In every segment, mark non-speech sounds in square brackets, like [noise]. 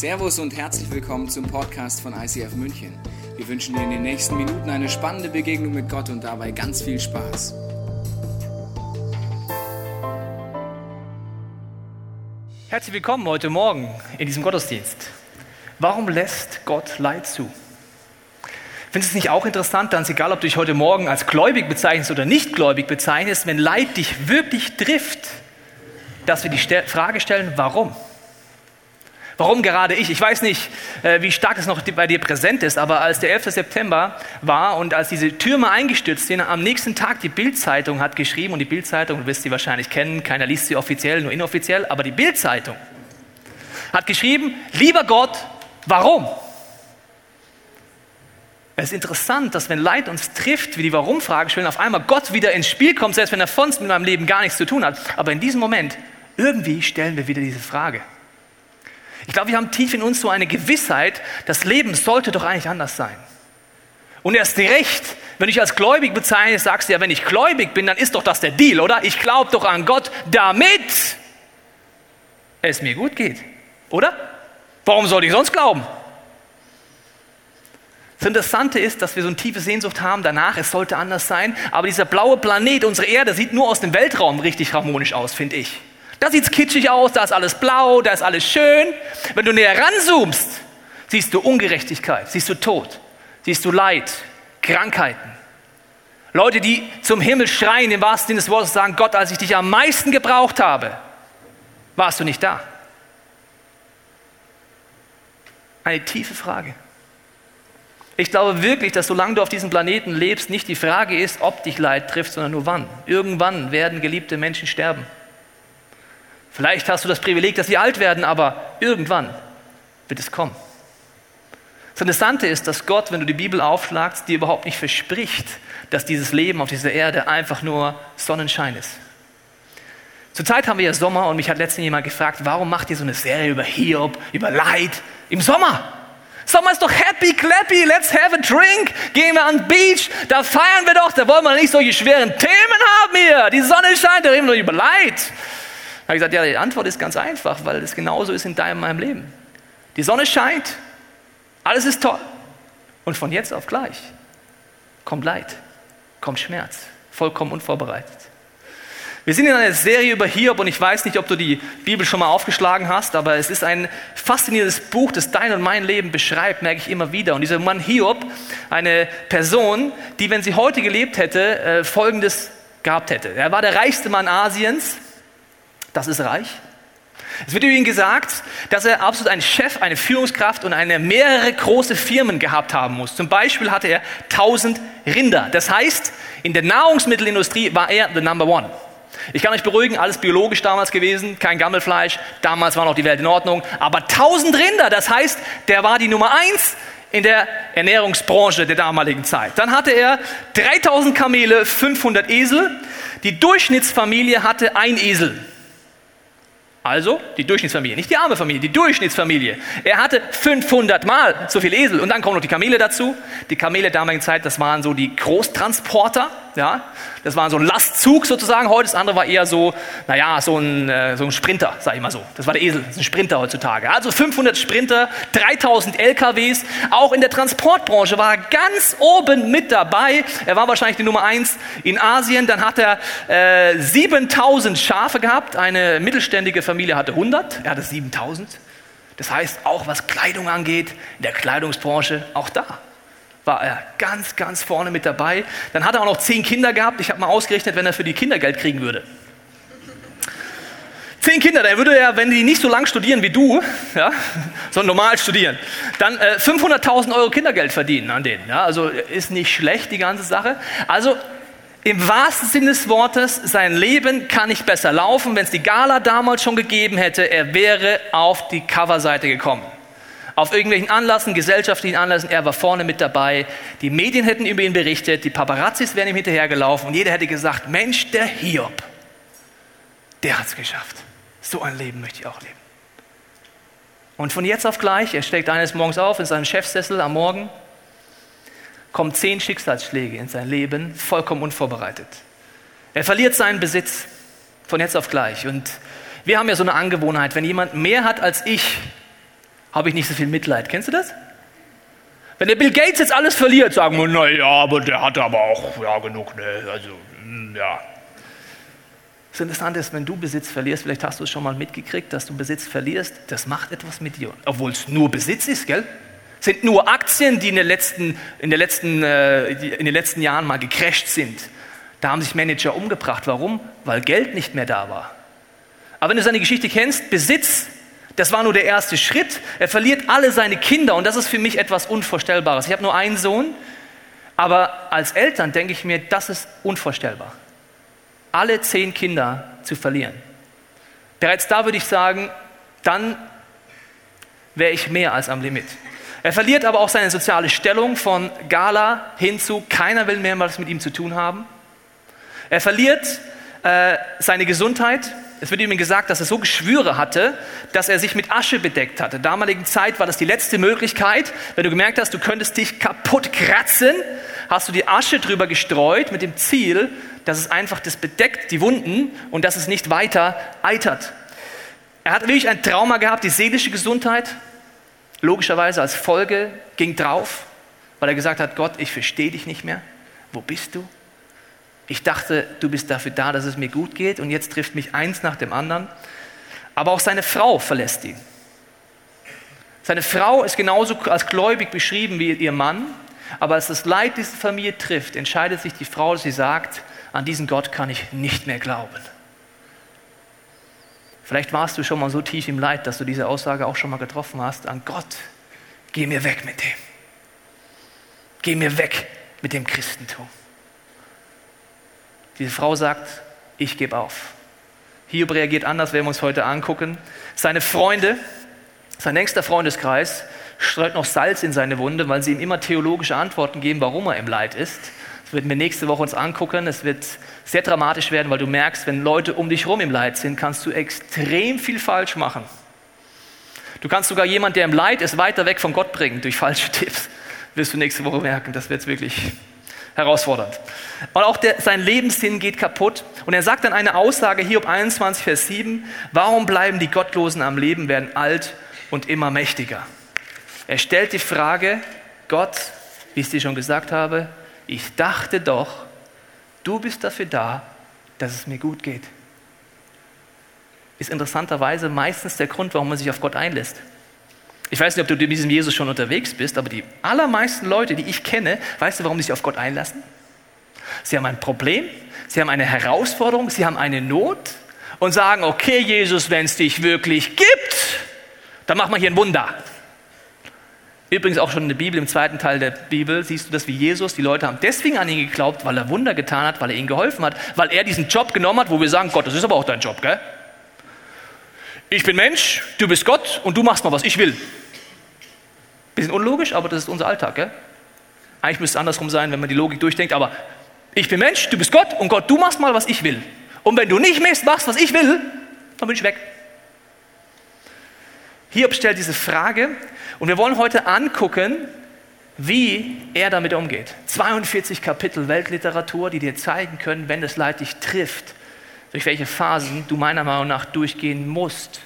Servus und herzlich willkommen zum Podcast von ICF München. Wir wünschen dir in den nächsten Minuten eine spannende Begegnung mit Gott und dabei ganz viel Spaß. Herzlich willkommen heute Morgen in diesem Gottesdienst. Warum lässt Gott Leid zu? Findest du es nicht auch interessant, ganz egal, ob du dich heute Morgen als gläubig bezeichnest oder nicht gläubig bezeichnest, wenn Leid dich wirklich trifft, dass wir die Frage stellen, warum? Warum gerade ich? Ich weiß nicht, äh, wie stark es noch bei dir präsent ist, aber als der 11. September war und als diese Türme eingestürzt sind, am nächsten Tag die Bildzeitung hat geschrieben und die Bildzeitung, du wirst sie wahrscheinlich kennen, keiner liest sie offiziell, nur inoffiziell, aber die Bildzeitung hat geschrieben, lieber Gott, warum? Es ist interessant, dass wenn Leid uns trifft, wie die Warum-Frage stellen, auf einmal Gott wieder ins Spiel kommt, selbst wenn er sonst mit meinem Leben gar nichts zu tun hat. Aber in diesem Moment, irgendwie stellen wir wieder diese Frage. Ich glaube, wir haben tief in uns so eine Gewissheit, das Leben sollte doch eigentlich anders sein. Und erst recht, wenn ich als gläubig bezeichne, sagst du ja, wenn ich gläubig bin, dann ist doch das der Deal, oder? Ich glaube doch an Gott, damit es mir gut geht, oder? Warum sollte ich sonst glauben? Das Interessante ist, dass wir so eine tiefe Sehnsucht haben danach, es sollte anders sein, aber dieser blaue Planet, unsere Erde, sieht nur aus dem Weltraum richtig harmonisch aus, finde ich. Da sieht es kitschig aus, da ist alles blau, da ist alles schön. Wenn du näher ranzoomst, siehst du Ungerechtigkeit, siehst du Tod, siehst du Leid, Krankheiten. Leute, die zum Himmel schreien, im wahrsten Sinne des Wortes sagen, Gott, als ich dich am meisten gebraucht habe, warst du nicht da. Eine tiefe Frage. Ich glaube wirklich, dass solange du auf diesem Planeten lebst, nicht die Frage ist, ob dich Leid trifft, sondern nur wann. Irgendwann werden geliebte Menschen sterben. Vielleicht hast du das Privileg, dass sie alt werden, aber irgendwann wird es kommen. Das Interessante ist, dass Gott, wenn du die Bibel aufschlagst, dir überhaupt nicht verspricht, dass dieses Leben auf dieser Erde einfach nur Sonnenschein ist. Zurzeit haben wir ja Sommer und mich hat letztens jemand gefragt, warum macht ihr so eine Serie über Hiob, über Leid im Sommer? Sommer ist doch happy, clappy, let's have a drink, gehen wir an den Beach, da feiern wir doch, da wollen wir nicht solche schweren Themen haben hier. Die Sonne scheint, da reden wir doch über Leid habe gesagt, ja, die Antwort ist ganz einfach, weil es genauso ist in deinem meinem Leben. Die Sonne scheint, alles ist toll. Und von jetzt auf gleich kommt Leid, kommt Schmerz, vollkommen unvorbereitet. Wir sind in einer Serie über Hiob und ich weiß nicht, ob du die Bibel schon mal aufgeschlagen hast, aber es ist ein faszinierendes Buch, das dein und mein Leben beschreibt, merke ich immer wieder. Und dieser Mann Hiob, eine Person, die, wenn sie heute gelebt hätte, äh, Folgendes gehabt hätte. Er war der reichste Mann Asiens, das ist reich. Es wird über ihn gesagt, dass er absolut ein Chef, eine Führungskraft und eine mehrere große Firmen gehabt haben muss. Zum Beispiel hatte er 1000 Rinder. Das heißt, in der Nahrungsmittelindustrie war er the number one. Ich kann euch beruhigen, alles biologisch damals gewesen, kein Gammelfleisch. Damals war noch die Welt in Ordnung. Aber 1000 Rinder, das heißt, der war die Nummer eins in der Ernährungsbranche der damaligen Zeit. Dann hatte er 3000 Kamele, 500 Esel. Die Durchschnittsfamilie hatte ein Esel. Also die Durchschnittsfamilie, nicht die arme Familie, die Durchschnittsfamilie. Er hatte 500 Mal so viel Esel und dann kommen noch die Kamele dazu. Die Kamele der damaligen Zeit, das waren so die Großtransporter, ja. Das war so ein Lastzug sozusagen heute. Das andere war eher so, naja, so ein, äh, so ein Sprinter, sag ich mal so. Das war der Esel, das ist ein Sprinter heutzutage. Also 500 Sprinter, 3000 LKWs. Auch in der Transportbranche war er ganz oben mit dabei. Er war wahrscheinlich die Nummer eins in Asien. Dann hat er äh, 7000 Schafe gehabt. Eine mittelständige Familie hatte 100. Er hatte 7000. Das heißt, auch was Kleidung angeht, in der Kleidungsbranche, auch da war er ganz, ganz vorne mit dabei. Dann hat er auch noch zehn Kinder gehabt. Ich habe mal ausgerechnet, wenn er für die Kinder Geld kriegen würde. Zehn Kinder, dann würde er, wenn die nicht so lang studieren wie du, ja, [laughs] sondern normal studieren, dann äh, 500.000 Euro Kindergeld verdienen an denen. Ja, also ist nicht schlecht, die ganze Sache. Also im wahrsten Sinne des Wortes, sein Leben kann nicht besser laufen. Wenn es die Gala damals schon gegeben hätte, er wäre auf die Coverseite gekommen auf irgendwelchen Anlassen, gesellschaftlichen Anlassen, er war vorne mit dabei. Die Medien hätten über ihn berichtet, die Paparazzis wären ihm hinterhergelaufen und jeder hätte gesagt, Mensch, der Hiob, der hat es geschafft. So ein Leben möchte ich auch leben. Und von jetzt auf gleich, er steckt eines Morgens auf in seinem Chefsessel am Morgen, kommen zehn Schicksalsschläge in sein Leben, vollkommen unvorbereitet. Er verliert seinen Besitz von jetzt auf gleich. Und wir haben ja so eine Angewohnheit, wenn jemand mehr hat als ich, habe ich nicht so viel Mitleid. Kennst du das? Wenn der Bill Gates jetzt alles verliert, sagen wir, naja, aber der hat aber auch ja, genug, ne? Also, hm, ja. Das Interessante ist, wenn du Besitz verlierst, vielleicht hast du es schon mal mitgekriegt, dass du Besitz verlierst, das macht etwas mit dir. Obwohl es nur Besitz ist, gell? Sind nur Aktien, die in den letzten, in den letzten, äh, in den letzten Jahren mal gecrasht sind. Da haben sich Manager umgebracht. Warum? Weil Geld nicht mehr da war. Aber wenn du seine Geschichte kennst, Besitz, das war nur der erste Schritt. Er verliert alle seine Kinder und das ist für mich etwas Unvorstellbares. Ich habe nur einen Sohn, aber als Eltern denke ich mir, das ist unvorstellbar. Alle zehn Kinder zu verlieren. Bereits da würde ich sagen, dann wäre ich mehr als am Limit. Er verliert aber auch seine soziale Stellung von Gala hin zu, keiner will mehr was mit ihm zu tun haben. Er verliert äh, seine Gesundheit. Es wird ihm gesagt, dass er so Geschwüre hatte, dass er sich mit Asche bedeckt hatte. In der damaligen Zeit war das die letzte Möglichkeit. Wenn du gemerkt hast, du könntest dich kaputt kratzen, hast du die Asche drüber gestreut mit dem Ziel, dass es einfach das bedeckt, die Wunden, und dass es nicht weiter eitert. Er hat wirklich ein Trauma gehabt, die seelische Gesundheit, logischerweise als Folge ging drauf, weil er gesagt hat, Gott, ich verstehe dich nicht mehr. Wo bist du? Ich dachte, du bist dafür da, dass es mir gut geht und jetzt trifft mich eins nach dem anderen. Aber auch seine Frau verlässt ihn. Seine Frau ist genauso als gläubig beschrieben wie ihr Mann, aber als das Leid diese Familie trifft, entscheidet sich die Frau, sie sagt, an diesen Gott kann ich nicht mehr glauben. Vielleicht warst du schon mal so tief im Leid, dass du diese Aussage auch schon mal getroffen hast. An Gott, geh mir weg mit dem. Geh mir weg mit dem Christentum. Diese Frau sagt, ich gebe auf. Hiob reagiert anders, werden wir uns heute angucken. Seine Freunde, sein nächster Freundeskreis, streut noch Salz in seine Wunde, weil sie ihm immer theologische Antworten geben, warum er im Leid ist. Das werden wir nächste Woche uns angucken. Es wird sehr dramatisch werden, weil du merkst, wenn Leute um dich herum im Leid sind, kannst du extrem viel falsch machen. Du kannst sogar jemanden, der im Leid ist, weiter weg von Gott bringen durch falsche Tipps. Wirst du nächste Woche merken. Das wird wirklich herausfordernd. Und auch der, sein Lebenssinn geht kaputt. Und er sagt dann eine Aussage, hier ob 21, Vers 7, warum bleiben die Gottlosen am Leben, werden alt und immer mächtiger? Er stellt die Frage, Gott, wie ich dir schon gesagt habe, ich dachte doch, du bist dafür da, dass es mir gut geht. Ist interessanterweise meistens der Grund, warum man sich auf Gott einlässt. Ich weiß nicht, ob du mit diesem Jesus schon unterwegs bist, aber die allermeisten Leute, die ich kenne, weißt du, warum sie sich auf Gott einlassen? Sie haben ein Problem, sie haben eine Herausforderung, sie haben eine Not und sagen, okay Jesus, wenn es dich wirklich gibt, dann mach mal hier ein Wunder. Übrigens auch schon in der Bibel, im zweiten Teil der Bibel, siehst du das wie Jesus. Die Leute haben deswegen an ihn geglaubt, weil er Wunder getan hat, weil er ihnen geholfen hat, weil er diesen Job genommen hat, wo wir sagen, Gott, das ist aber auch dein Job, gell? Ich bin Mensch, du bist Gott und du machst mal, was ich will. Bisschen unlogisch, aber das ist unser Alltag, gell? Eigentlich müsste es andersrum sein, wenn man die Logik durchdenkt, aber ich bin Mensch, du bist Gott und Gott, du machst mal, was ich will. Und wenn du nicht machst, was ich will, dann bin ich weg. Hiob stellt diese Frage und wir wollen heute angucken, wie er damit umgeht. 42 Kapitel Weltliteratur, die dir zeigen können, wenn das Leid dich trifft, durch welche Phasen du meiner Meinung nach durchgehen musst.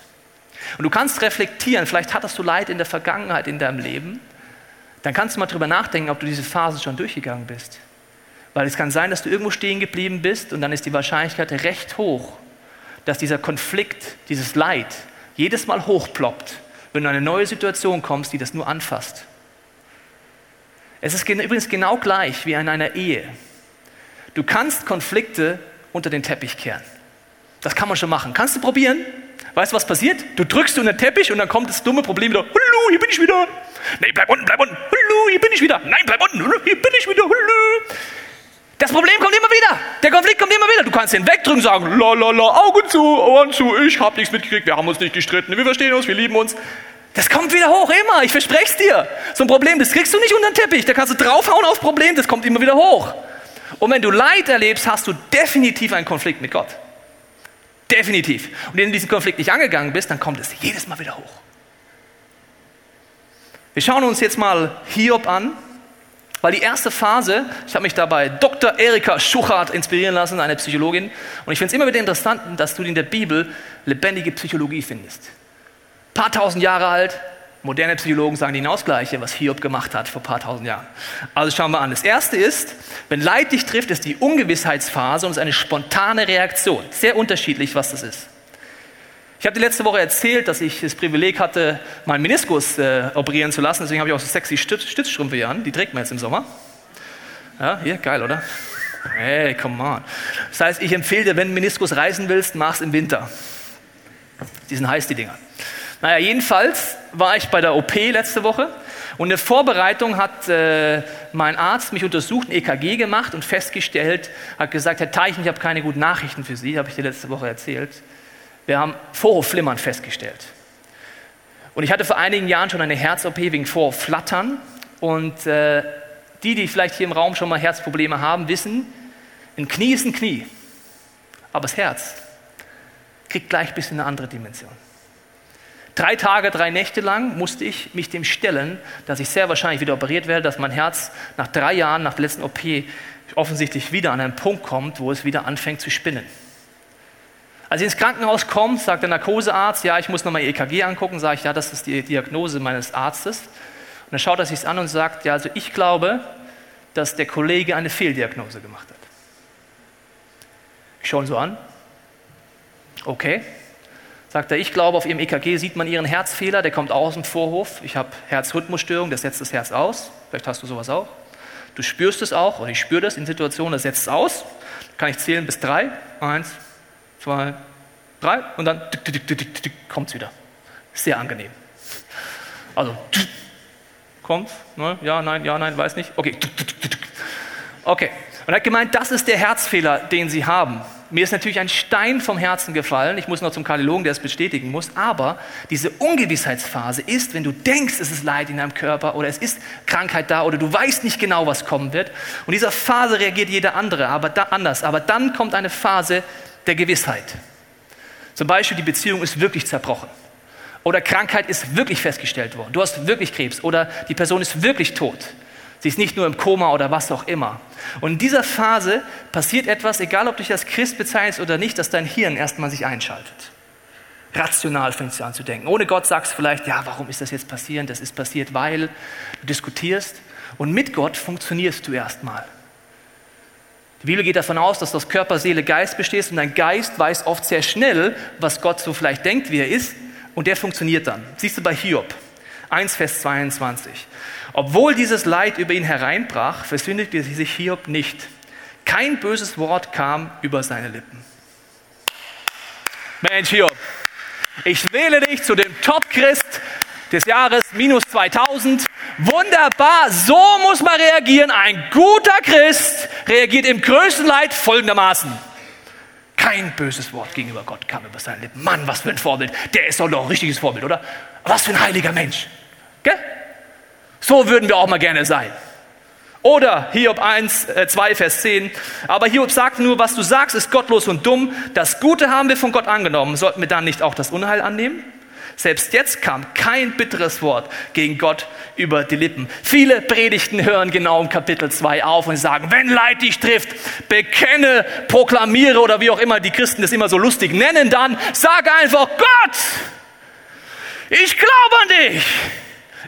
Und du kannst reflektieren, vielleicht hattest du Leid in der Vergangenheit in deinem Leben, dann kannst du mal drüber nachdenken, ob du diese Phasen schon durchgegangen bist. Weil es kann sein, dass du irgendwo stehen geblieben bist und dann ist die Wahrscheinlichkeit recht hoch, dass dieser Konflikt, dieses Leid jedes Mal hochploppt, wenn du in eine neue Situation kommst, die das nur anfasst. Es ist übrigens genau gleich wie in einer Ehe. Du kannst Konflikte unter den Teppich kehren. Das kann man schon machen. Kannst du probieren? Weißt du, was passiert? Du drückst unter den Teppich und dann kommt das dumme Problem wieder. Hallo, hier bin ich wieder. Nee, bleib unten, bleib unten. Hallo, hier bin ich wieder. Nein, bleib unten. Hier bin ich wieder. Hallo. Das Problem kommt immer wieder. Der Konflikt kommt immer wieder. Du kannst ihn wegdrücken und sagen, la la la, Augen zu, Ohren zu, ich hab nichts mitgekriegt, wir haben uns nicht gestritten, wir verstehen uns, wir lieben uns. Das kommt wieder hoch, immer, ich verspreche es dir. So ein Problem, das kriegst du nicht unter den Teppich. Da kannst du draufhauen aufs Problem, das kommt immer wieder hoch. Und wenn du Leid erlebst, hast du definitiv einen Konflikt mit Gott. Definitiv. Und wenn du diesen Konflikt nicht angegangen bist, dann kommt es jedes Mal wieder hoch. Wir schauen uns jetzt mal Hiob an. Weil die erste Phase, ich habe mich dabei Dr. Erika Schuchart inspirieren lassen, eine Psychologin, und ich finde es immer wieder interessant, dass du in der Bibel lebendige Psychologie findest. Ein paar tausend Jahre alt, Moderne Psychologen sagen genau das Gleiche, was Hiob gemacht hat vor ein paar tausend Jahren. Also schauen wir an. Das erste ist, wenn Leid dich trifft, ist die Ungewissheitsphase und es ist eine spontane Reaktion. Sehr unterschiedlich, was das ist. Ich habe die letzte Woche erzählt, dass ich das Privileg hatte, meinen Meniskus äh, operieren zu lassen. Deswegen habe ich auch so sexy Stütz Stützstrümpfe hier an. Die trägt man jetzt im Sommer. Ja, hier, geil, oder? Hey, come on. Das heißt, ich empfehle dir, wenn du Meniskus reißen willst, mach's im Winter. Die sind heiß, die Dinger. Naja, jedenfalls war ich bei der OP letzte Woche und in der Vorbereitung hat äh, mein Arzt mich untersucht, ein EKG gemacht und festgestellt, hat gesagt, Herr Teichen, ich habe keine guten Nachrichten für Sie, habe ich dir letzte Woche erzählt. Wir haben Vorhofflimmern festgestellt. Und ich hatte vor einigen Jahren schon eine Herz-OP wegen Vorhofflattern und äh, die, die vielleicht hier im Raum schon mal Herzprobleme haben, wissen, ein Knie ist ein Knie, aber das Herz kriegt gleich ein bisschen eine andere Dimension. Drei Tage, drei Nächte lang musste ich mich dem stellen, dass ich sehr wahrscheinlich wieder operiert werde, dass mein Herz nach drei Jahren, nach der letzten OP, offensichtlich wieder an einen Punkt kommt, wo es wieder anfängt zu spinnen. Als ich ins Krankenhaus komme, sagt der Narkosearzt, ja, ich muss nochmal EKG angucken, sage ich, ja, das ist die Diagnose meines Arztes. Und dann schaut er sich an und sagt, ja, also ich glaube, dass der Kollege eine Fehldiagnose gemacht hat. Ich schaue ihn so an. Okay. Sagt er, ich glaube, auf Ihrem EKG sieht man Ihren Herzfehler, der kommt aus dem Vorhof. Ich habe Herzrhythmusstörung, das setzt das Herz aus. Vielleicht hast du sowas auch. Du spürst es auch, und ich spüre das in Situationen, das setzt es aus. Kann ich zählen bis drei. Eins, zwei, drei. Und dann kommt es wieder. Sehr angenehm. Also, kommt, ne? ja, nein, ja, nein, weiß nicht. Okay. Okay. Und er hat gemeint, das ist der Herzfehler, den Sie haben. Mir ist natürlich ein Stein vom Herzen gefallen. Ich muss noch zum Kardiologen, der es bestätigen muss. Aber diese Ungewissheitsphase ist, wenn du denkst, es ist Leid in deinem Körper oder es ist Krankheit da oder du weißt nicht genau, was kommen wird. Und dieser Phase reagiert jeder andere, aber da anders. Aber dann kommt eine Phase der Gewissheit. Zum Beispiel, die Beziehung ist wirklich zerbrochen. Oder Krankheit ist wirklich festgestellt worden. Du hast wirklich Krebs. Oder die Person ist wirklich tot. Sie ist nicht nur im Koma oder was auch immer. Und in dieser Phase passiert etwas, egal ob du dich als Christ bezeichnest oder nicht, dass dein Hirn erstmal sich einschaltet. Rational fängst du an zu denken. Ohne Gott sagst du vielleicht, ja, warum ist das jetzt passiert? Das ist passiert, weil du diskutierst. Und mit Gott funktionierst du erstmal. Die Bibel geht davon aus, dass du aus Körper, Seele, Geist bestehst und dein Geist weiß oft sehr schnell, was Gott so vielleicht denkt, wie er ist, und der funktioniert dann. Siehst du bei Hiob 1, Vers 22. Obwohl dieses Leid über ihn hereinbrach, versündigte sich Hiob nicht. Kein böses Wort kam über seine Lippen. Mensch, Hiob, ich wähle dich zu dem Top-Christ des Jahres minus 2000. Wunderbar, so muss man reagieren. Ein guter Christ reagiert im größten Leid folgendermaßen. Kein böses Wort gegenüber Gott kam über seine Lippen. Mann, was für ein Vorbild. Der ist doch noch ein richtiges Vorbild, oder? Was für ein heiliger Mensch. Gell? So würden wir auch mal gerne sein. Oder Hiob 1, äh, 2, Vers 10. Aber Hiob sagt nur, was du sagst, ist gottlos und dumm. Das Gute haben wir von Gott angenommen. Sollten wir dann nicht auch das Unheil annehmen? Selbst jetzt kam kein bitteres Wort gegen Gott über die Lippen. Viele Predigten hören genau im Kapitel 2 auf und sagen, wenn Leid dich trifft, bekenne, proklamiere oder wie auch immer die Christen das immer so lustig nennen, dann sag einfach Gott, ich glaube an dich.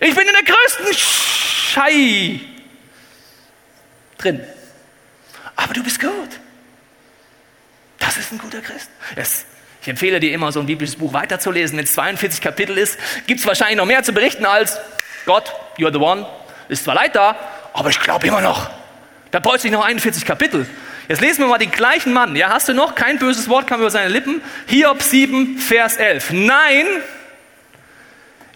Ich bin in der größten Schei drin. Aber du bist gut. Das ist ein guter Christ. Es, ich empfehle dir immer, so ein biblisches Buch weiterzulesen. Wenn es 42 Kapitel ist, gibt es wahrscheinlich noch mehr zu berichten als Gott, you're the one. Ist zwar Leid da, aber ich glaube immer noch. Da braucht sich noch 41 Kapitel. Jetzt lesen wir mal den gleichen Mann. Ja, hast du noch? Kein böses Wort kam über seine Lippen. Hiob 7, Vers 11. Nein,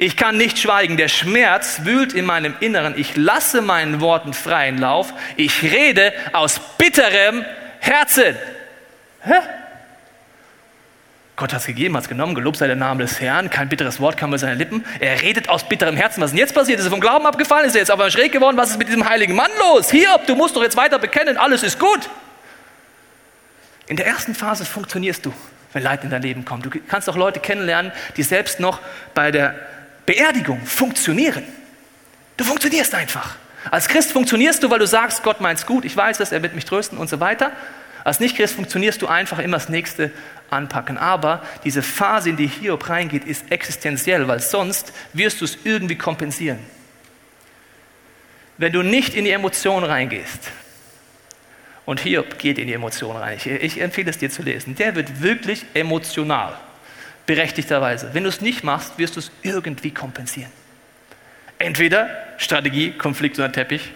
ich kann nicht schweigen, der Schmerz wühlt in meinem Inneren. Ich lasse meinen Worten freien Lauf. Ich rede aus bitterem Herzen. Hä? Gott hat es gegeben, hat es genommen, gelobt sei der Name des Herrn, kein bitteres Wort kam über seine Lippen. Er redet aus bitterem Herzen. Was ist denn jetzt passiert? Ist er vom Glauben abgefallen? Ist er jetzt aber schräg geworden? Was ist mit diesem heiligen Mann los? Hiob, du musst doch jetzt weiter bekennen, alles ist gut. In der ersten Phase funktionierst du, wenn Leid in dein Leben kommt. Du kannst auch Leute kennenlernen, die selbst noch bei der Beerdigung funktionieren. Du funktionierst einfach. Als Christ funktionierst du, weil du sagst, Gott meint's gut, ich weiß es, er wird mich trösten und so weiter. Als Nicht-Christ funktionierst du einfach immer das nächste anpacken. Aber diese Phase, in die Hiob reingeht, ist existenziell, weil sonst wirst du es irgendwie kompensieren. Wenn du nicht in die Emotion reingehst, und Hiob geht in die Emotion rein, ich, ich empfehle es dir zu lesen, der wird wirklich emotional, berechtigterweise. Wenn du es nicht machst, wirst du es irgendwie kompensieren. Entweder Strategie, Konflikt oder Teppich,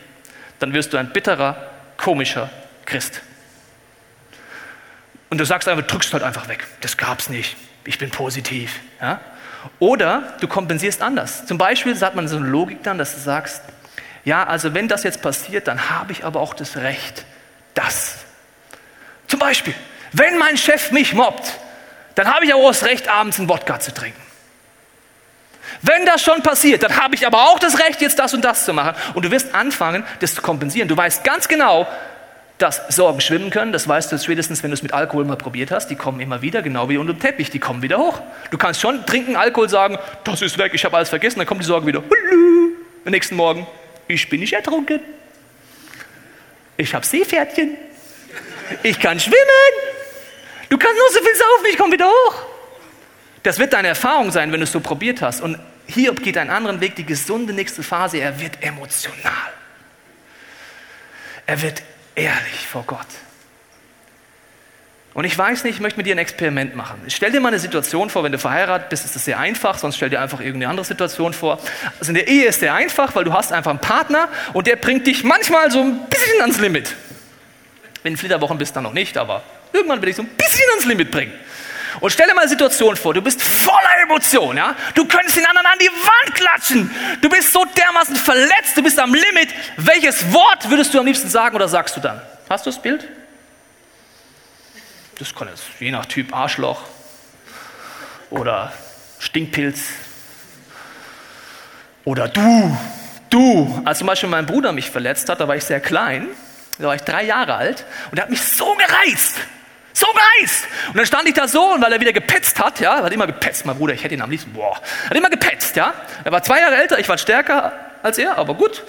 dann wirst du ein bitterer, komischer Christ. Und du sagst einfach, drückst halt einfach weg. Das gab's nicht. Ich bin positiv. Ja? Oder du kompensierst anders. Zum Beispiel sagt man so eine Logik dann, dass du sagst, ja, also wenn das jetzt passiert, dann habe ich aber auch das Recht, das. Zum Beispiel, wenn mein Chef mich mobbt, dann habe ich auch das Recht, abends einen Wodka zu trinken. Wenn das schon passiert, dann habe ich aber auch das Recht, jetzt das und das zu machen. Und du wirst anfangen, das zu kompensieren. Du weißt ganz genau, dass Sorgen schwimmen können, das weißt du spätestens, wenn du es mit Alkohol mal probiert hast. Die kommen immer wieder, genau wie unter dem Teppich, die kommen wieder hoch. Du kannst schon trinken, Alkohol sagen, das ist weg, ich habe alles vergessen, dann kommt die Sorge wieder. Am nächsten Morgen, ich bin nicht ertrunken. Ich habe Seepferdchen. Ich kann schwimmen. Du kannst nur so viel saufen, ich komme wieder hoch. Das wird deine Erfahrung sein, wenn du es so probiert hast. Und Hiob geht einen anderen Weg, die gesunde nächste Phase. Er wird emotional. Er wird ehrlich vor Gott. Und ich weiß nicht, ich möchte mit dir ein Experiment machen. Stell dir mal eine Situation vor, wenn du verheiratet bist, ist das sehr einfach, sonst stell dir einfach irgendeine andere Situation vor. Also in der Ehe ist sehr einfach, weil du hast einfach einen Partner und der bringt dich manchmal so ein bisschen ans Limit. Wenn du Flitterwochen bist, dann noch nicht, aber irgendwann will ich so ein bisschen ans Limit bringen. Und stell dir mal eine Situation vor, du bist voller Emotion, ja? Du könntest den anderen an die Wand klatschen. Du bist so dermaßen verletzt, du bist am Limit. Welches Wort würdest du am liebsten sagen oder sagst du dann? Hast du das Bild? Das kann jetzt je nach Typ Arschloch oder Stinkpilz oder du, du. Als zum Beispiel mein Bruder mich verletzt hat, da war ich sehr klein, da war ich drei Jahre alt und er hat mich so gereizt. So gereizt! Und dann stand ich da so, und weil er wieder gepetzt hat, ja, er hat immer gepetzt, mein Bruder, ich hätte ihn am liebsten, boah, hat immer gepetzt, ja. Er war zwei Jahre älter, ich war stärker als er, aber gut.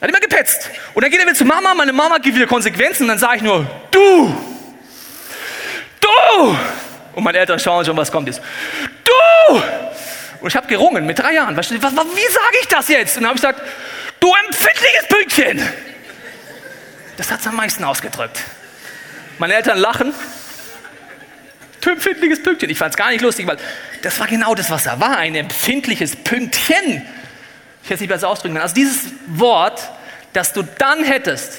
Er hat immer gepetzt. Und dann geht er wieder zu Mama, meine Mama gibt wieder Konsequenzen, und dann sage ich nur, du! Du! Und meine Eltern schauen schon, was kommt jetzt. Du! Und ich habe gerungen mit drei Jahren. Was, was, wie sage ich das jetzt? Und dann habe ich gesagt, du empfindliches Pünktchen! Das hat es am meisten ausgedrückt. Meine Eltern lachen. Empfindliches Pünktchen. Ich fand es gar nicht lustig, weil das war genau das, was er war. Ein empfindliches Pünktchen. Ich hätte es nicht besser ausdrücken können. Also dieses Wort, das du dann hättest,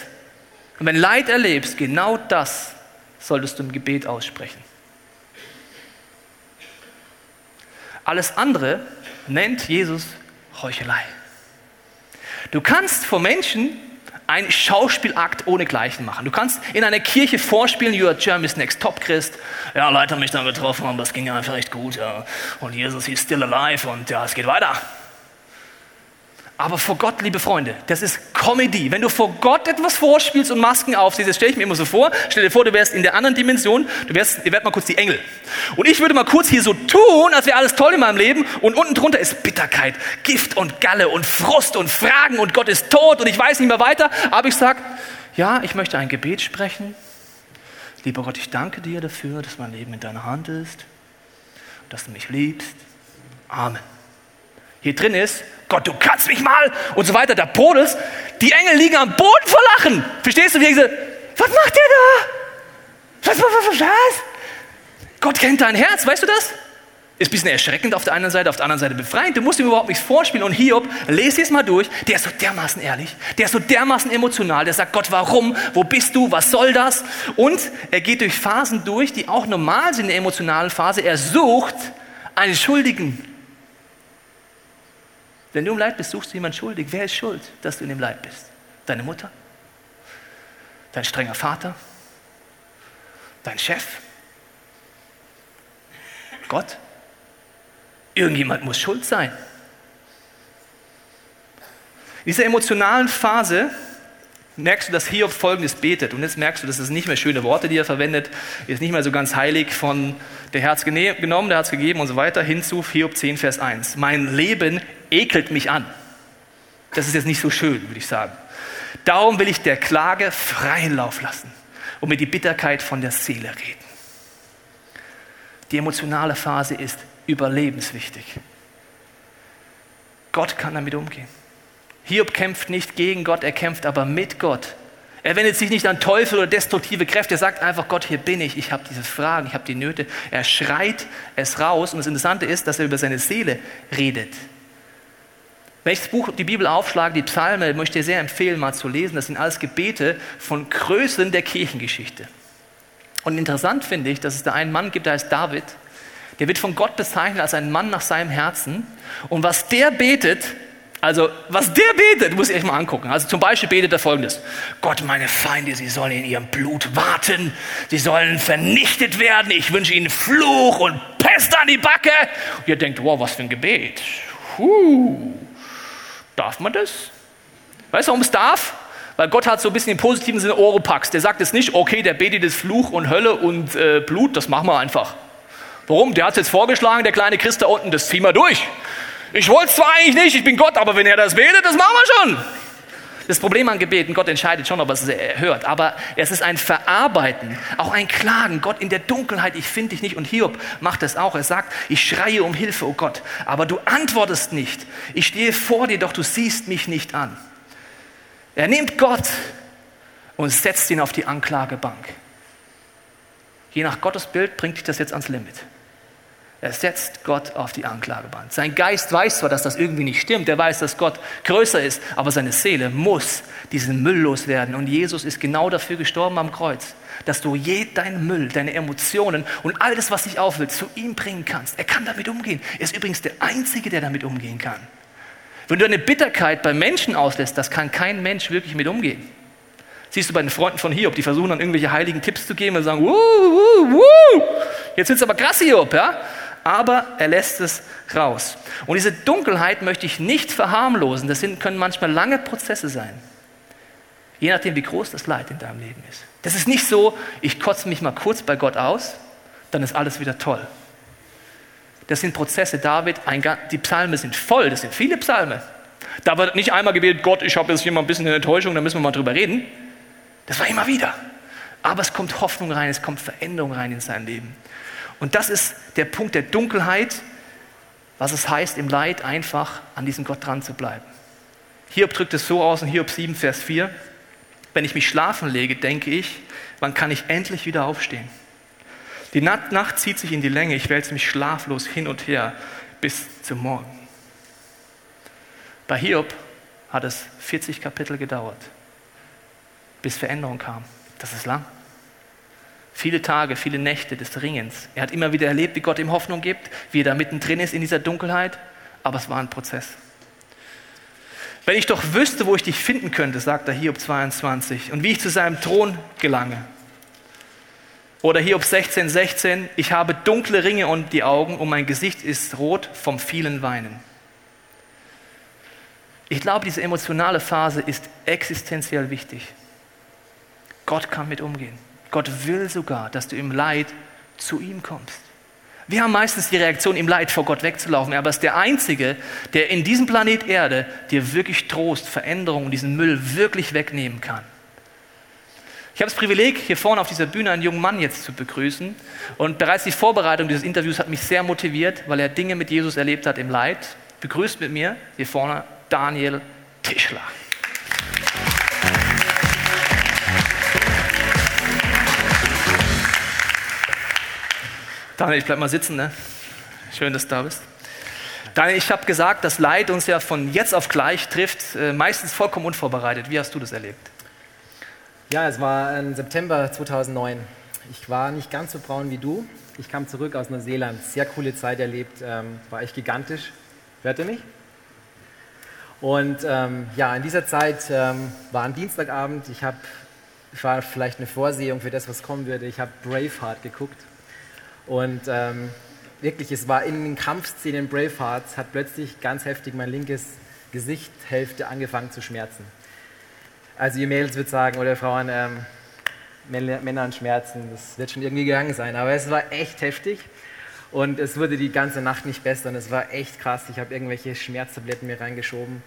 und wenn Leid erlebst, genau das solltest du im Gebet aussprechen. Alles andere nennt Jesus Heuchelei. Du kannst vor Menschen ein Schauspielakt ohne Gleichen machen. Du kannst in einer Kirche vorspielen, you are Germany's next top Christ. Ja, Leute haben mich da getroffen und das ging einfach echt gut. Ja. Und Jesus ist still alive und ja, es geht weiter. Aber vor Gott, liebe Freunde, das ist Comedy. Wenn du vor Gott etwas vorspielst und Masken aufziehst, das stelle ich mir immer so vor. Stell dir vor, du wärst in der anderen Dimension, du wärst, ihr werdet mal kurz die Engel. Und ich würde mal kurz hier so tun, als wäre alles toll in meinem Leben. Und unten drunter ist Bitterkeit, Gift und Galle und Frust und Fragen und Gott ist tot und ich weiß nicht mehr weiter. Aber ich sage, ja, ich möchte ein Gebet sprechen. Lieber Gott, ich danke dir dafür, dass mein Leben in deiner Hand ist, dass du mich liebst. Amen hier drin ist, Gott, du kannst mich mal und so weiter, da brodelst, die Engel liegen am Boden vor Lachen. Verstehst du? Wie diese, was macht der da? Was, was, was, was? Gott kennt dein Herz, weißt du das? Ist ein bisschen erschreckend auf der einen Seite, auf der anderen Seite befreiend. Du musst ihm überhaupt nichts vorspielen. Und Hiob, lese es mal durch, der ist so dermaßen ehrlich, der ist so dermaßen emotional, der sagt, Gott, warum? Wo bist du? Was soll das? Und er geht durch Phasen durch, die auch normal sind in der emotionalen Phase. Er sucht einen Schuldigen. Wenn du im Leid bist, suchst du jemanden schuldig. Wer ist schuld, dass du in dem Leid bist? Deine Mutter? Dein strenger Vater? Dein Chef? Gott? Irgendjemand muss schuld sein. In dieser emotionalen Phase merkst du, dass Hiob folgendes betet. Und jetzt merkst du, dass es nicht mehr schöne Worte, die er verwendet, ist nicht mehr so ganz heilig von der Herz genommen, der Herz gegeben und so weiter, hinzu Hiob 10, Vers 1. Mein Leben ekelt mich an. Das ist jetzt nicht so schön, würde ich sagen. Darum will ich der Klage freien Lauf lassen. und mir die Bitterkeit von der Seele reden. Die emotionale Phase ist überlebenswichtig. Gott kann damit umgehen. Hiob kämpft nicht gegen Gott, er kämpft aber mit Gott. Er wendet sich nicht an Teufel oder destruktive Kräfte. Er sagt einfach, Gott, hier bin ich. Ich habe diese Fragen, ich habe die Nöte. Er schreit es raus. Und das Interessante ist, dass er über seine Seele redet. Wenn ich das Buch, die Bibel aufschlage, die Psalme, möchte ich sehr empfehlen, mal zu lesen. Das sind alles Gebete von Größen der Kirchengeschichte. Und interessant finde ich, dass es da einen Mann gibt, der heißt David. Der wird von Gott bezeichnet als ein Mann nach seinem Herzen. Und was der betet, also, was der betet, muss ich euch mal angucken. Also, zum Beispiel betet er folgendes: Gott, meine Feinde, sie sollen in ihrem Blut warten. Sie sollen vernichtet werden. Ich wünsche ihnen Fluch und Pest an die Backe. Und ihr denkt, wow, was für ein Gebet. Huh. Darf man das? Weißt du, warum es darf? Weil Gott hat so ein bisschen im positiven Sinne Oropax. Der sagt jetzt nicht, okay, der betet jetzt Fluch und Hölle und äh, Blut, das machen wir einfach. Warum? Der hat es jetzt vorgeschlagen, der kleine Christ da unten, das ziehen wir durch. Ich wollte es zwar eigentlich nicht, ich bin Gott, aber wenn er das betet, das machen wir schon. Das Problem an Gebeten, Gott entscheidet schon, ob er es hört, aber es ist ein Verarbeiten, auch ein Klagen. Gott in der Dunkelheit, ich finde dich nicht. Und Hiob macht das auch. Er sagt, ich schreie um Hilfe, oh Gott, aber du antwortest nicht. Ich stehe vor dir, doch du siehst mich nicht an. Er nimmt Gott und setzt ihn auf die Anklagebank. Je nach Gottes Bild bringt dich das jetzt ans Limit. Er setzt Gott auf die Anklageband. Sein Geist weiß zwar, dass das irgendwie nicht stimmt, er weiß, dass Gott größer ist, aber seine Seele muss diesen Müll loswerden. Und Jesus ist genau dafür gestorben am Kreuz, dass du je deinen Müll, deine Emotionen und all das, was dich aufwillt, zu ihm bringen kannst. Er kann damit umgehen. Er ist übrigens der Einzige, der damit umgehen kann. Wenn du eine Bitterkeit bei Menschen auslässt, das kann kein Mensch wirklich mit umgehen. Siehst du bei den Freunden von Hiob, die versuchen dann irgendwelche heiligen Tipps zu geben und sagen, wuh, wuh, wuh, jetzt wird's aber krass, Hiob, ja? Aber er lässt es raus. Und diese Dunkelheit möchte ich nicht verharmlosen. Das sind, können manchmal lange Prozesse sein. Je nachdem, wie groß das Leid in deinem Leben ist. Das ist nicht so, ich kotze mich mal kurz bei Gott aus, dann ist alles wieder toll. Das sind Prozesse, David, ein, die Psalme sind voll, das sind viele Psalme. Da wird nicht einmal gebetet, Gott, ich habe jetzt hier mal ein bisschen eine Enttäuschung, da müssen wir mal drüber reden. Das war immer wieder. Aber es kommt Hoffnung rein, es kommt Veränderung rein in sein Leben. Und das ist der Punkt der Dunkelheit, was es heißt, im Leid einfach an diesem Gott dran zu bleiben. Hiob drückt es so aus in Hiob 7, Vers 4. Wenn ich mich schlafen lege, denke ich, wann kann ich endlich wieder aufstehen? Die Nacht zieht sich in die Länge, ich wälze mich schlaflos hin und her bis zum Morgen. Bei Hiob hat es 40 Kapitel gedauert, bis Veränderung kam. Das ist lang. Viele Tage, viele Nächte des Ringens. Er hat immer wieder erlebt, wie Gott ihm Hoffnung gibt, wie er da mittendrin ist in dieser Dunkelheit. Aber es war ein Prozess. Wenn ich doch wüsste, wo ich dich finden könnte, sagt er Hiob 22, und wie ich zu seinem Thron gelange. Oder Hiob 16, 16, ich habe dunkle Ringe um die Augen und mein Gesicht ist rot vom vielen Weinen. Ich glaube, diese emotionale Phase ist existenziell wichtig. Gott kann mit umgehen. Gott will sogar, dass du im Leid zu ihm kommst. Wir haben meistens die Reaktion, im Leid vor Gott wegzulaufen, aber er ist der Einzige, der in diesem Planet Erde dir wirklich Trost, Veränderung und diesen Müll wirklich wegnehmen kann. Ich habe das Privileg, hier vorne auf dieser Bühne einen jungen Mann jetzt zu begrüßen. Und bereits die Vorbereitung dieses Interviews hat mich sehr motiviert, weil er Dinge mit Jesus erlebt hat im Leid. Begrüßt mit mir hier vorne Daniel Tischler. Daniel, ich bleib mal sitzen, ne? Schön, dass du da bist. Daniel, ich habe gesagt, dass Leid uns ja von jetzt auf gleich trifft, äh, meistens vollkommen unvorbereitet. Wie hast du das erlebt? Ja, es war im September 2009. Ich war nicht ganz so braun wie du. Ich kam zurück aus Neuseeland. Sehr coole Zeit erlebt, ähm, war echt gigantisch. Hört ihr mich? Und ähm, ja, in dieser Zeit ähm, war ein Dienstagabend. Ich, hab, ich war vielleicht eine Vorsehung für das, was kommen würde. Ich habe Braveheart geguckt. Und ähm, wirklich, es war in den Kampfszenen Bravehearts, hat plötzlich ganz heftig mein linkes Gesichthälfte angefangen zu schmerzen. Also ihr Mädels würdet sagen, oder Frauen, ähm, Männer an Schmerzen, das wird schon irgendwie gegangen sein. Aber es war echt heftig und es wurde die ganze Nacht nicht besser und es war echt krass. Ich habe irgendwelche Schmerztabletten mir reingeschoben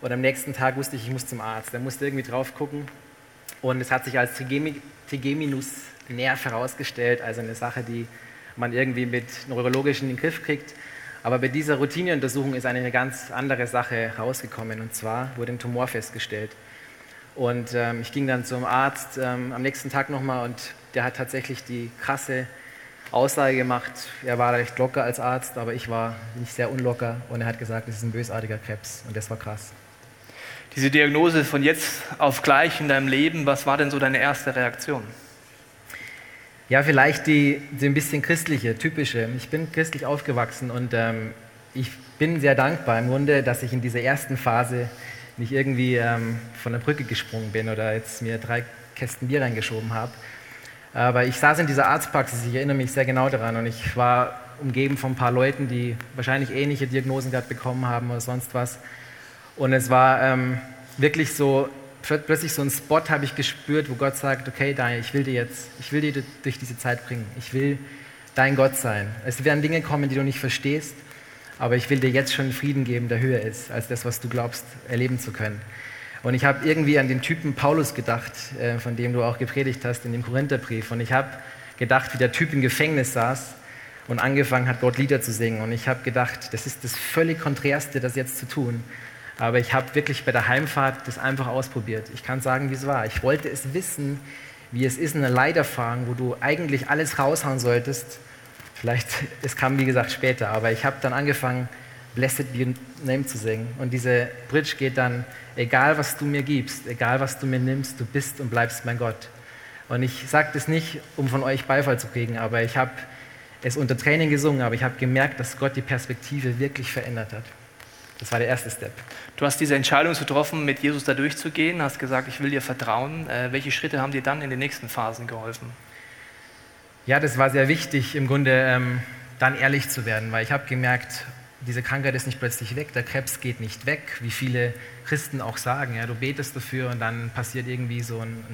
und am nächsten Tag wusste ich, ich muss zum Arzt. Er musste irgendwie drauf gucken Und es hat sich als Trigeminus-Nerv herausgestellt, also eine Sache, die man irgendwie mit neurologischen in den Griff kriegt. Aber bei dieser Routineuntersuchung ist eine ganz andere Sache rausgekommen. Und zwar wurde ein Tumor festgestellt. Und ähm, ich ging dann zum Arzt ähm, am nächsten Tag nochmal und der hat tatsächlich die krasse Aussage gemacht. Er war recht locker als Arzt, aber ich war nicht sehr unlocker und er hat gesagt, es ist ein bösartiger Krebs und das war krass. Diese Diagnose von jetzt auf gleich in deinem Leben, was war denn so deine erste Reaktion? Ja, vielleicht die, die ein bisschen christliche, typische. Ich bin christlich aufgewachsen und ähm, ich bin sehr dankbar im Grunde, dass ich in dieser ersten Phase nicht irgendwie ähm, von der Brücke gesprungen bin oder jetzt mir drei Kästen Bier reingeschoben habe. Aber ich saß in dieser Arztpraxis, ich erinnere mich sehr genau daran und ich war umgeben von ein paar Leuten, die wahrscheinlich ähnliche Diagnosen gerade bekommen haben oder sonst was. Und es war ähm, wirklich so, plötzlich so ein Spot habe ich gespürt, wo Gott sagt, okay Daniel, ich will dir jetzt, ich will dir durch diese Zeit bringen. Ich will dein Gott sein. Es werden Dinge kommen, die du nicht verstehst, aber ich will dir jetzt schon Frieden geben, der höher ist, als das, was du glaubst, erleben zu können. Und ich habe irgendwie an den Typen Paulus gedacht, äh, von dem du auch gepredigt hast in dem Korintherbrief. Und ich habe gedacht, wie der Typ im Gefängnis saß und angefangen hat, Gott Lieder zu singen. Und ich habe gedacht, das ist das völlig Konträrste, das jetzt zu tun. Aber ich habe wirklich bei der Heimfahrt das einfach ausprobiert. Ich kann sagen, wie es war. Ich wollte es wissen, wie es ist, eine Leiterfahrung, wo du eigentlich alles raushauen solltest. Vielleicht, [laughs] es kam wie gesagt später, aber ich habe dann angefangen, Blessed be your name zu singen. Und diese Bridge geht dann, egal was du mir gibst, egal was du mir nimmst, du bist und bleibst mein Gott. Und ich sage das nicht, um von euch Beifall zu kriegen, aber ich habe es unter Training gesungen, aber ich habe gemerkt, dass Gott die Perspektive wirklich verändert hat. Das war der erste Step. Du hast diese Entscheidung getroffen, mit Jesus da durchzugehen, hast gesagt, ich will dir vertrauen. Äh, welche Schritte haben dir dann in den nächsten Phasen geholfen? Ja, das war sehr wichtig, im Grunde ähm, dann ehrlich zu werden, weil ich habe gemerkt, diese Krankheit ist nicht plötzlich weg, der Krebs geht nicht weg, wie viele Christen auch sagen. Ja, du betest dafür und dann passiert irgendwie so ein,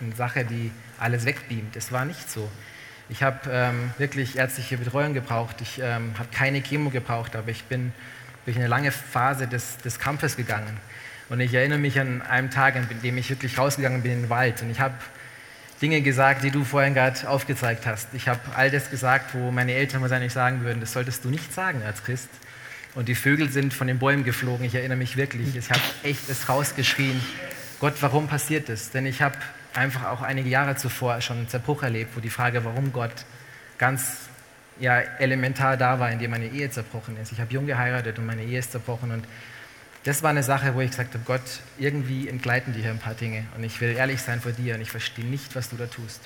eine Sache, die alles wegbeamt. Es war nicht so. Ich habe ähm, wirklich ärztliche Betreuung gebraucht, ich ähm, habe keine Chemo gebraucht, aber ich bin durch eine lange Phase des, des Kampfes gegangen. Und ich erinnere mich an einen Tag, an dem ich wirklich rausgegangen bin in den Wald. Und ich habe Dinge gesagt, die du vorhin gerade aufgezeigt hast. Ich habe all das gesagt, wo meine Eltern wahrscheinlich sagen würden, das solltest du nicht sagen als Christ. Und die Vögel sind von den Bäumen geflogen. Ich erinnere mich wirklich. Ich habe echt es rausgeschrien. Gott, warum passiert das? Denn ich habe einfach auch einige Jahre zuvor schon einen Zerbruch erlebt, wo die Frage, warum Gott ganz ja, elementar da war, indem meine Ehe zerbrochen ist. Ich habe jung geheiratet und meine Ehe ist zerbrochen und das war eine Sache, wo ich gesagt habe, Gott, irgendwie entgleiten dir hier ein paar Dinge und ich will ehrlich sein vor dir und ich verstehe nicht, was du da tust.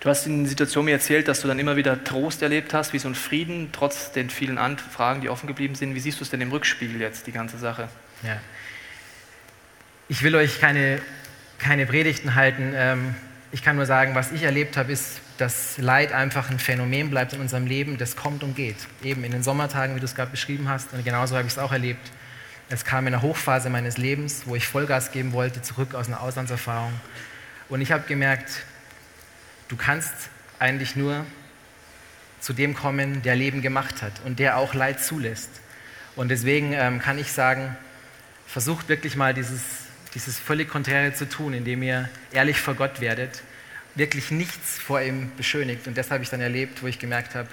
Du hast in der Situation mir erzählt, dass du dann immer wieder Trost erlebt hast, wie so ein Frieden, trotz den vielen Fragen, die offen geblieben sind. Wie siehst du es denn im Rückspiegel jetzt, die ganze Sache? Ja. Ich will euch keine, keine Predigten halten. Ähm, ich kann nur sagen, was ich erlebt habe, ist dass Leid einfach ein Phänomen bleibt in unserem Leben, das kommt und geht. Eben in den Sommertagen, wie du es gerade beschrieben hast, und genauso habe ich es auch erlebt. Es kam in einer Hochphase meines Lebens, wo ich Vollgas geben wollte, zurück aus einer Auslandserfahrung. Und ich habe gemerkt, du kannst eigentlich nur zu dem kommen, der Leben gemacht hat und der auch Leid zulässt. Und deswegen ähm, kann ich sagen, versucht wirklich mal dieses, dieses völlig Konträre zu tun, indem ihr ehrlich vor Gott werdet wirklich nichts vor ihm beschönigt. Und das habe ich dann erlebt, wo ich gemerkt habe,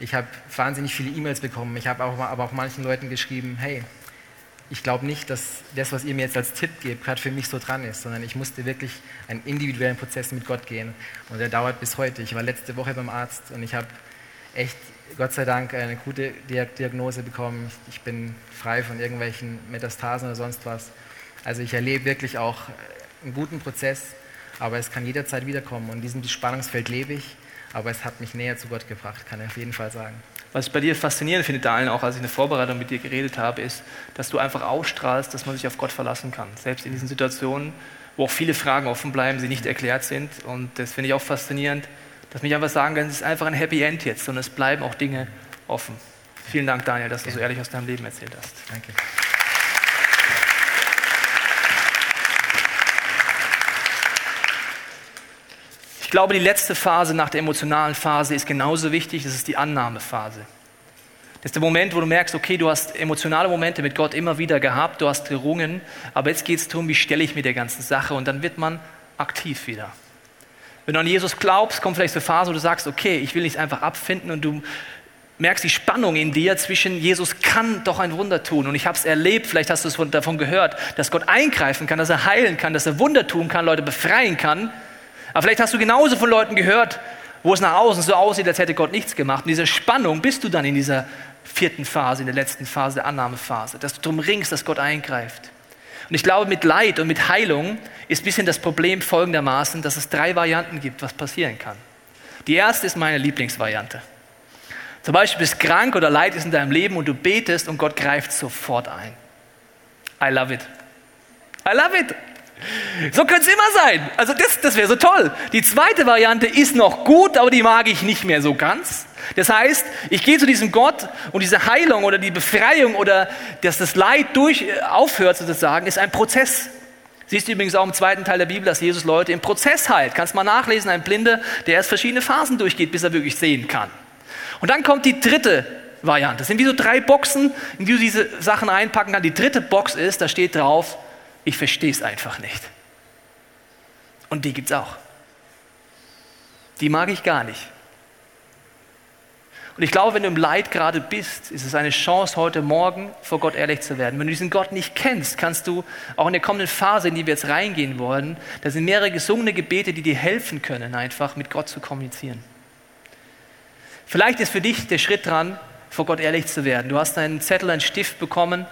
ich habe wahnsinnig viele E-Mails bekommen. Ich habe auch, aber auch manchen Leuten geschrieben, hey, ich glaube nicht, dass das, was ihr mir jetzt als Tipp gebt, gerade für mich so dran ist, sondern ich musste wirklich einen individuellen Prozess mit Gott gehen. Und der dauert bis heute. Ich war letzte Woche beim Arzt und ich habe echt, Gott sei Dank, eine gute Diagnose bekommen. Ich bin frei von irgendwelchen Metastasen oder sonst was. Also ich erlebe wirklich auch einen guten Prozess aber es kann jederzeit wiederkommen. Und in diesem Spannungsfeld lebe ich, aber es hat mich näher zu Gott gebracht, kann ich auf jeden Fall sagen. Was ich bei dir faszinierend finde, Daniel, auch als ich eine Vorbereitung mit dir geredet habe, ist, dass du einfach ausstrahlst, dass man sich auf Gott verlassen kann. Selbst in diesen Situationen, wo auch viele Fragen offen bleiben, sie nicht erklärt sind. Und das finde ich auch faszinierend, dass mich einfach sagen kann, es ist einfach ein Happy End jetzt, sondern es bleiben auch Dinge offen. Vielen Dank, Daniel, dass du so ehrlich aus deinem Leben erzählt hast. Danke. Glaube, die letzte Phase nach der emotionalen Phase ist genauso wichtig, das ist die Annahmephase. Das ist der Moment, wo du merkst, okay, du hast emotionale Momente mit Gott immer wieder gehabt, du hast gerungen, aber jetzt geht es darum, wie stelle ich mir der ganzen Sache und dann wird man aktiv wieder. Wenn du an Jesus glaubst, kommt vielleicht eine Phase, wo du sagst, okay, ich will nicht einfach abfinden und du merkst die Spannung in dir zwischen Jesus kann doch ein Wunder tun und ich habe es erlebt, vielleicht hast du es davon gehört, dass Gott eingreifen kann, dass er heilen kann, dass er Wunder tun kann, Leute befreien kann. Aber vielleicht hast du genauso von Leuten gehört, wo es nach außen so aussieht, als hätte Gott nichts gemacht. Und diese Spannung bist du dann in dieser vierten Phase, in der letzten Phase, der Annahmephase, dass du darum ringst, dass Gott eingreift. Und ich glaube, mit Leid und mit Heilung ist ein bisschen das Problem folgendermaßen, dass es drei Varianten gibt, was passieren kann. Die erste ist meine Lieblingsvariante. Zum Beispiel bist krank oder Leid ist in deinem Leben und du betest und Gott greift sofort ein. I love it. I love it. So könnte es immer sein. Also das, das wäre so toll. Die zweite Variante ist noch gut, aber die mag ich nicht mehr so ganz. Das heißt, ich gehe zu diesem Gott und diese Heilung oder die Befreiung oder dass das Leid durch äh, aufhört sozusagen, ist ein Prozess. Siehst du übrigens auch im zweiten Teil der Bibel, dass Jesus Leute im Prozess heilt. Kannst mal nachlesen, ein Blinde, der erst verschiedene Phasen durchgeht, bis er wirklich sehen kann. Und dann kommt die dritte Variante. Das sind wie so drei Boxen, in die du diese Sachen einpacken kannst. Die dritte Box ist, da steht drauf, ich verstehe es einfach nicht. Und die gibt es auch. Die mag ich gar nicht. Und ich glaube, wenn du im Leid gerade bist, ist es eine Chance, heute Morgen vor Gott ehrlich zu werden. Wenn du diesen Gott nicht kennst, kannst du auch in der kommenden Phase, in die wir jetzt reingehen wollen, da sind mehrere gesungene Gebete, die dir helfen können, einfach mit Gott zu kommunizieren. Vielleicht ist für dich der Schritt dran, vor Gott ehrlich zu werden. Du hast einen Zettel, einen Stift bekommen,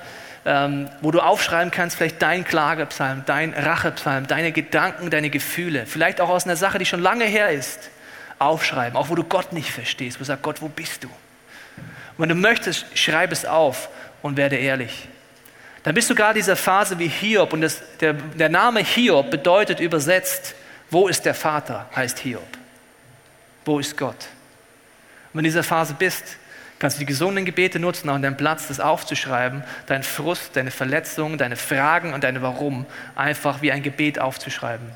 ähm, wo du aufschreiben kannst, vielleicht dein Klagepsalm, dein Rachepsalm, deine Gedanken, deine Gefühle, vielleicht auch aus einer Sache, die schon lange her ist, aufschreiben, auch wo du Gott nicht verstehst, wo du sagst, Gott, wo bist du? Und wenn du möchtest, schreib es auf und werde ehrlich. Dann bist du gerade in dieser Phase wie Hiob und das, der, der Name Hiob bedeutet übersetzt, wo ist der Vater, heißt Hiob. Wo ist Gott? Und wenn du in dieser Phase bist, kannst die gesunden Gebete nutzen, auch an deinem Platz das aufzuschreiben, deinen Frust, deine Verletzungen, deine Fragen und deine Warum einfach wie ein Gebet aufzuschreiben.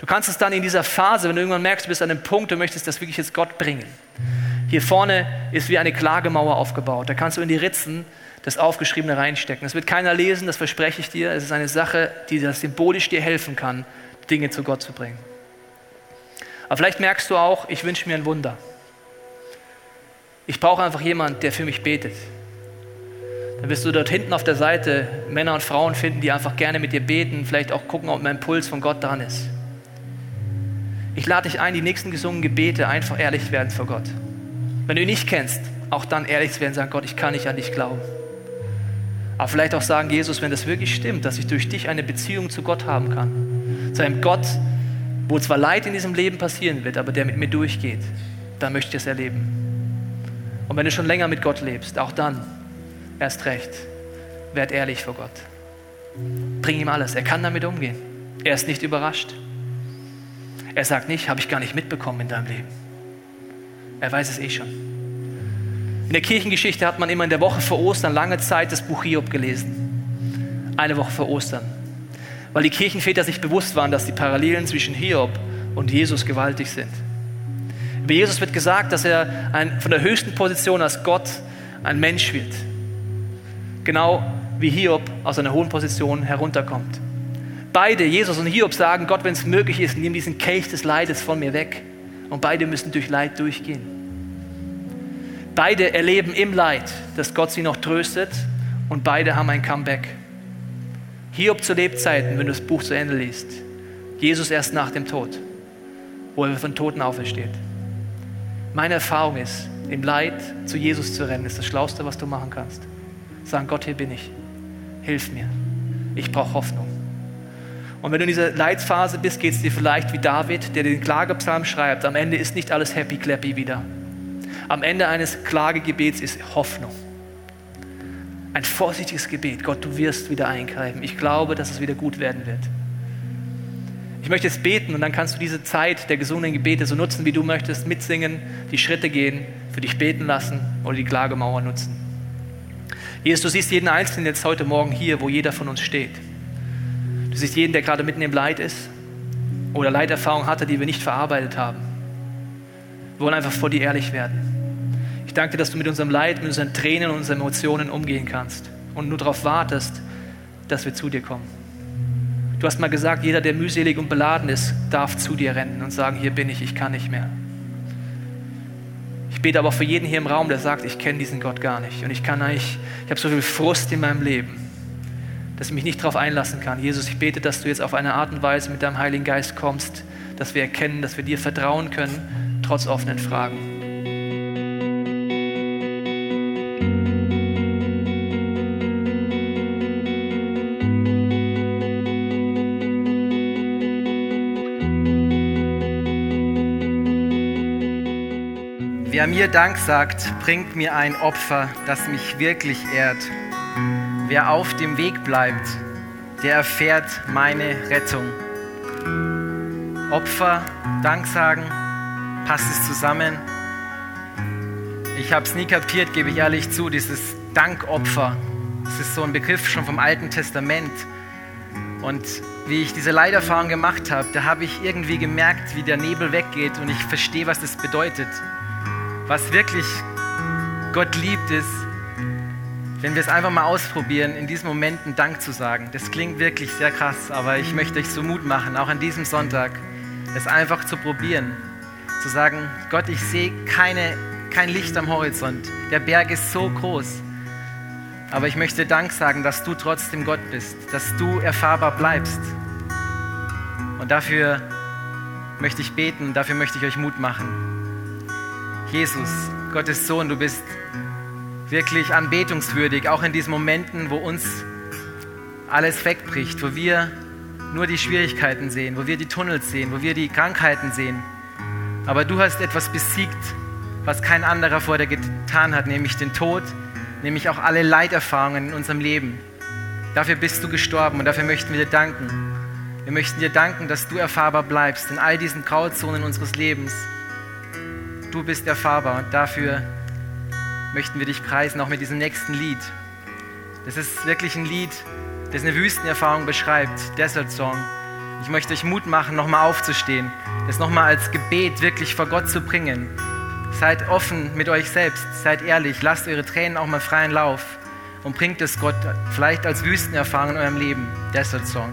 Du kannst es dann in dieser Phase, wenn du irgendwann merkst, du bist an einem Punkt, du möchtest das wirklich jetzt Gott bringen. Hier vorne ist wie eine Klagemauer aufgebaut. Da kannst du in die Ritzen das Aufgeschriebene reinstecken. Das wird keiner lesen, das verspreche ich dir. Es ist eine Sache, die das symbolisch dir helfen kann, Dinge zu Gott zu bringen. Aber vielleicht merkst du auch, ich wünsche mir ein Wunder. Ich brauche einfach jemanden, der für mich betet. Dann wirst du dort hinten auf der Seite Männer und Frauen finden, die einfach gerne mit dir beten, vielleicht auch gucken, ob mein Puls von Gott dran ist. Ich lade dich ein, die nächsten gesungenen Gebete einfach ehrlich werden vor Gott. Wenn du ihn nicht kennst, auch dann ehrlich zu werden, sagen, Gott, ich kann nicht an dich glauben. Aber vielleicht auch sagen, Jesus, wenn das wirklich stimmt, dass ich durch dich eine Beziehung zu Gott haben kann, zu einem Gott, wo zwar Leid in diesem Leben passieren wird, aber der mit mir durchgeht, dann möchte ich es erleben. Und wenn du schon länger mit Gott lebst, auch dann, erst recht, werd ehrlich vor Gott. Bring ihm alles. Er kann damit umgehen. Er ist nicht überrascht. Er sagt nicht, habe ich gar nicht mitbekommen in deinem Leben. Er weiß es eh schon. In der Kirchengeschichte hat man immer in der Woche vor Ostern lange Zeit das Buch Hiob gelesen. Eine Woche vor Ostern. Weil die Kirchenväter sich bewusst waren, dass die Parallelen zwischen Hiob und Jesus gewaltig sind. Über Jesus wird gesagt, dass er ein, von der höchsten Position als Gott ein Mensch wird. Genau wie Hiob aus einer hohen Position herunterkommt. Beide, Jesus und Hiob, sagen, Gott, wenn es möglich ist, nimm diesen Kelch des Leides von mir weg. Und beide müssen durch Leid durchgehen. Beide erleben im Leid, dass Gott sie noch tröstet und beide haben ein Comeback. Hiob zu Lebzeiten, wenn du das Buch zu Ende liest. Jesus erst nach dem Tod, wo er von Toten aufersteht. Meine Erfahrung ist, im Leid zu Jesus zu rennen, ist das Schlauste, was du machen kannst. Sagen, Gott, hier bin ich. Hilf mir. Ich brauche Hoffnung. Und wenn du in dieser Leidphase bist, geht es dir vielleicht wie David, der den Klagepsalm schreibt. Am Ende ist nicht alles happy clappy wieder. Am Ende eines Klagegebets ist Hoffnung. Ein vorsichtiges Gebet. Gott, du wirst wieder eingreifen. Ich glaube, dass es wieder gut werden wird. Möchte jetzt beten und dann kannst du diese Zeit der gesunden Gebete so nutzen, wie du möchtest, mitsingen, die Schritte gehen, für dich beten lassen oder die Klagemauer nutzen. Jesus, du siehst jeden Einzelnen jetzt heute Morgen hier, wo jeder von uns steht. Du siehst jeden, der gerade mitten im Leid ist oder Leiterfahrung hatte, die wir nicht verarbeitet haben. Wir wollen einfach vor dir ehrlich werden. Ich danke dir, dass du mit unserem Leid, mit unseren Tränen und unseren Emotionen umgehen kannst und nur darauf wartest, dass wir zu dir kommen. Du hast mal gesagt, jeder, der mühselig und beladen ist, darf zu dir rennen und sagen, hier bin ich, ich kann nicht mehr. Ich bete aber für jeden hier im Raum, der sagt, ich kenne diesen Gott gar nicht und ich kann eigentlich, ich habe so viel Frust in meinem Leben, dass ich mich nicht darauf einlassen kann. Jesus, ich bete, dass du jetzt auf eine Art und Weise mit deinem Heiligen Geist kommst, dass wir erkennen, dass wir dir vertrauen können, trotz offenen Fragen. Wer mir Dank sagt, bringt mir ein Opfer, das mich wirklich ehrt. Wer auf dem Weg bleibt, der erfährt meine Rettung. Opfer, Dank sagen, passt es zusammen? Ich habe es nie kapiert, gebe ich ehrlich zu, dieses Dankopfer. Das ist so ein Begriff schon vom Alten Testament. Und wie ich diese Leiderfahrung gemacht habe, da habe ich irgendwie gemerkt, wie der Nebel weggeht und ich verstehe, was das bedeutet was wirklich Gott liebt, ist, wenn wir es einfach mal ausprobieren, in diesen Momenten Dank zu sagen. Das klingt wirklich sehr krass, aber ich möchte euch so Mut machen, auch an diesem Sonntag, es einfach zu probieren. Zu sagen, Gott, ich sehe keine, kein Licht am Horizont. Der Berg ist so groß. Aber ich möchte Dank sagen, dass du trotzdem Gott bist, dass du erfahrbar bleibst. Und dafür möchte ich beten, dafür möchte ich euch Mut machen. Jesus, Gottes Sohn, du bist wirklich anbetungswürdig, auch in diesen Momenten, wo uns alles wegbricht, wo wir nur die Schwierigkeiten sehen, wo wir die Tunnels sehen, wo wir die Krankheiten sehen. Aber du hast etwas besiegt, was kein anderer vor dir getan hat, nämlich den Tod, nämlich auch alle Leiterfahrungen in unserem Leben. Dafür bist du gestorben und dafür möchten wir dir danken. Wir möchten dir danken, dass du erfahrbar bleibst in all diesen Grauzonen unseres Lebens du bist erfahrbar und dafür möchten wir dich preisen, auch mit diesem nächsten Lied. Das ist wirklich ein Lied, das eine Wüstenerfahrung beschreibt, Desert Song. Ich möchte euch Mut machen, nochmal aufzustehen, das nochmal als Gebet wirklich vor Gott zu bringen. Seid offen mit euch selbst, seid ehrlich, lasst eure Tränen auch mal freien Lauf und bringt es Gott vielleicht als Wüstenerfahrung in eurem Leben, Desert Song.